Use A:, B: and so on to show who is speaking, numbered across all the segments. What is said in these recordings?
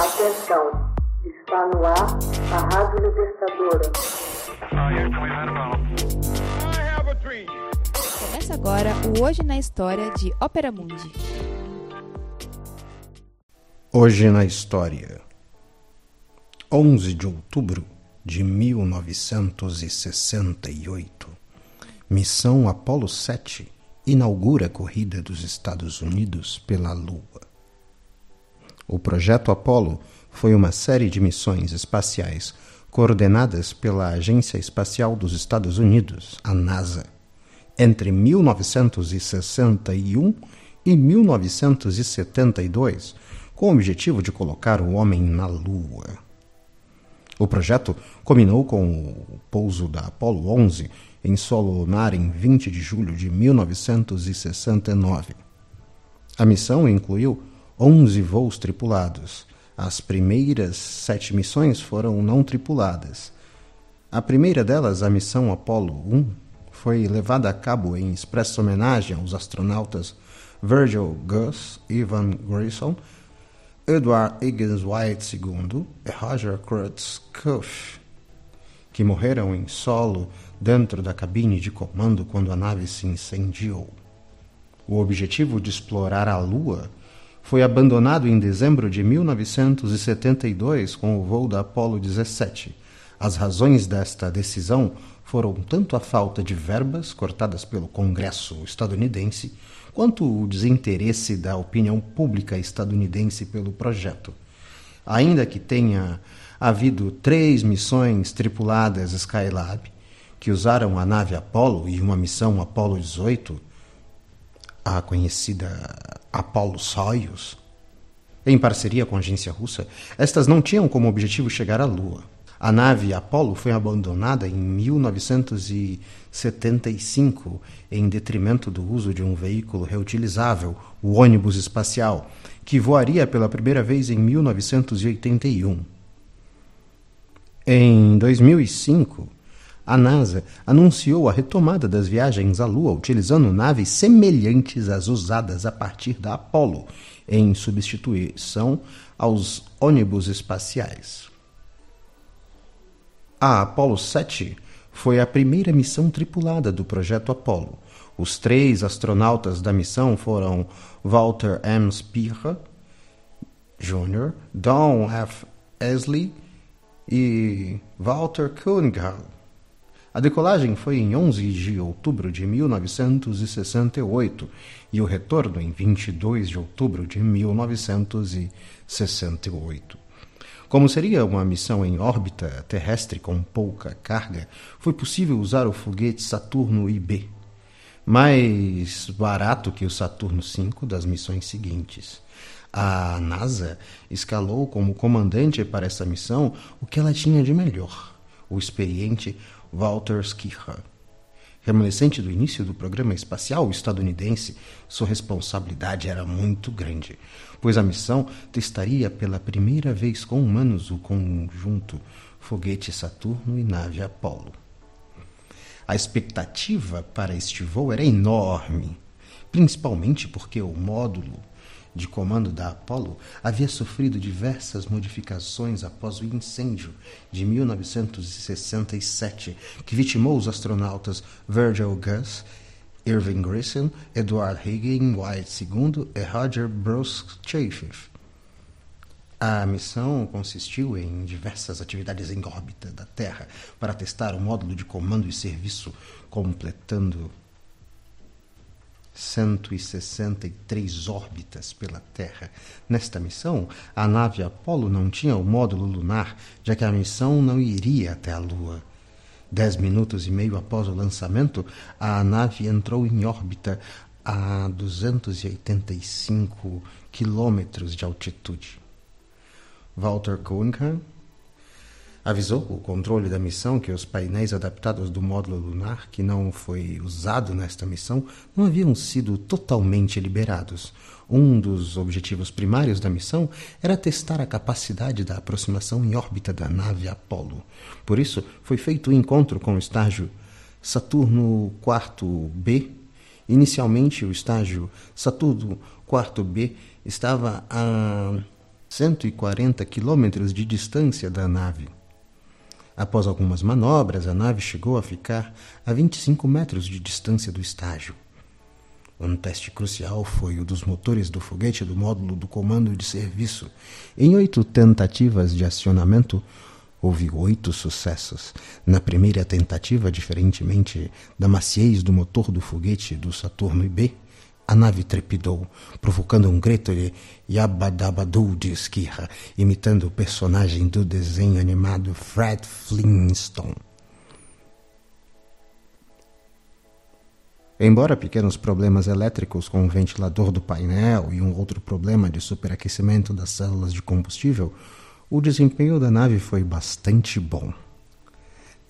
A: Atenção, está no ar a Rádio Libertadora.
B: Começa agora o Hoje na História de Ópera Mundi.
C: Hoje na História. 11 de outubro de 1968. Missão Apollo 7 inaugura a corrida dos Estados Unidos pela Lua. O projeto Apollo foi uma série de missões espaciais coordenadas pela Agência Espacial dos Estados Unidos, a NASA, entre 1961 e 1972, com o objetivo de colocar o homem na Lua. O projeto culminou com o pouso da Apollo 11 em solo lunar em 20 de julho de 1969. A missão incluiu 11 voos tripulados. As primeiras sete missões foram não tripuladas. A primeira delas, a missão Apollo 1, foi levada a cabo em expressa homenagem aos astronautas Virgil Gus, Ivan Grayson, Edward Higgins White II e Roger Kurtz Kusch, que morreram em solo dentro da cabine de comando quando a nave se incendiou. O objetivo de explorar a Lua foi abandonado em dezembro de 1972 com o voo da Apollo 17. As razões desta decisão foram tanto a falta de verbas cortadas pelo Congresso estadunidense, quanto o desinteresse da opinião pública estadunidense pelo projeto. Ainda que tenha havido três missões tripuladas Skylab, que usaram a nave Apollo e uma missão Apollo 18, a conhecida Apollo Soyuz, em parceria com a agência russa, estas não tinham como objetivo chegar à Lua. A nave Apollo foi abandonada em 1975 em detrimento do uso de um veículo reutilizável, o ônibus espacial, que voaria pela primeira vez em 1981. Em 2005, a NASA anunciou a retomada das viagens à Lua utilizando naves semelhantes às usadas a partir da Apollo, em substituição aos ônibus espaciais. A Apollo 7 foi a primeira missão tripulada do projeto Apollo. Os três astronautas da missão foram Walter M. Spira Jr., Don F. Esley e Walter Koenig. A decolagem foi em 11 de outubro de 1968 e o retorno em 22 de outubro de 1968. Como seria uma missão em órbita terrestre com pouca carga, foi possível usar o foguete Saturno IB, mais barato que o Saturno V das missões seguintes. A NASA escalou como comandante para essa missão o que ela tinha de melhor: o experiente Walter Schirra. Remanescente do início do programa espacial estadunidense, sua responsabilidade era muito grande, pois a missão testaria pela primeira vez com humanos o conjunto foguete Saturno e nave Apollo. A expectativa para este voo era enorme, principalmente porque o módulo de comando da Apollo havia sofrido diversas modificações após o incêndio de 1967 que vitimou os astronautas Virgil Gus, Irving Grissom, Edward Higgins White II e Roger Bruce Chaffee. A missão consistiu em diversas atividades em órbita da Terra para testar o módulo de comando e serviço, completando 163 órbitas pela Terra. Nesta missão, a nave Apollo não tinha o módulo lunar, já que a missão não iria até a Lua. Dez minutos e meio após o lançamento, a nave entrou em órbita a 285 quilômetros de altitude. Walter Cunningham avisou o controle da missão que os painéis adaptados do módulo lunar, que não foi usado nesta missão, não haviam sido totalmente liberados. Um dos objetivos primários da missão era testar a capacidade da aproximação em órbita da nave Apollo. Por isso, foi feito o um encontro com o estágio Saturno IV B. Inicialmente, o estágio Saturno IV B estava a 140 quilômetros de distância da nave. Após algumas manobras, a nave chegou a ficar a 25 metros de distância do estágio. Um teste crucial foi o dos motores do foguete do módulo do comando de serviço. Em oito tentativas de acionamento, houve oito sucessos. Na primeira tentativa, diferentemente da maciez do motor do foguete do Saturno IB, a nave trepidou, provocando um grito de Yabadabadu de esquirra, imitando o personagem do desenho animado Fred Flintstone. Embora pequenos problemas elétricos com o ventilador do painel e um outro problema de superaquecimento das células de combustível, o desempenho da nave foi bastante bom.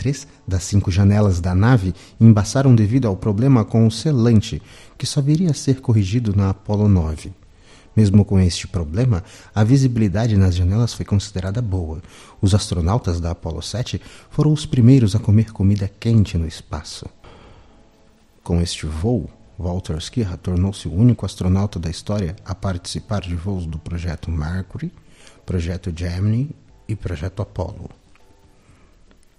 C: Três das cinco janelas da nave embaçaram devido ao problema com o selante, que só viria a ser corrigido na Apollo 9. Mesmo com este problema, a visibilidade nas janelas foi considerada boa. Os astronautas da Apollo 7 foram os primeiros a comer comida quente no espaço. Com este voo, Walter Skirra tornou-se o único astronauta da história a participar de voos do projeto Mercury, projeto Gemini e projeto Apollo.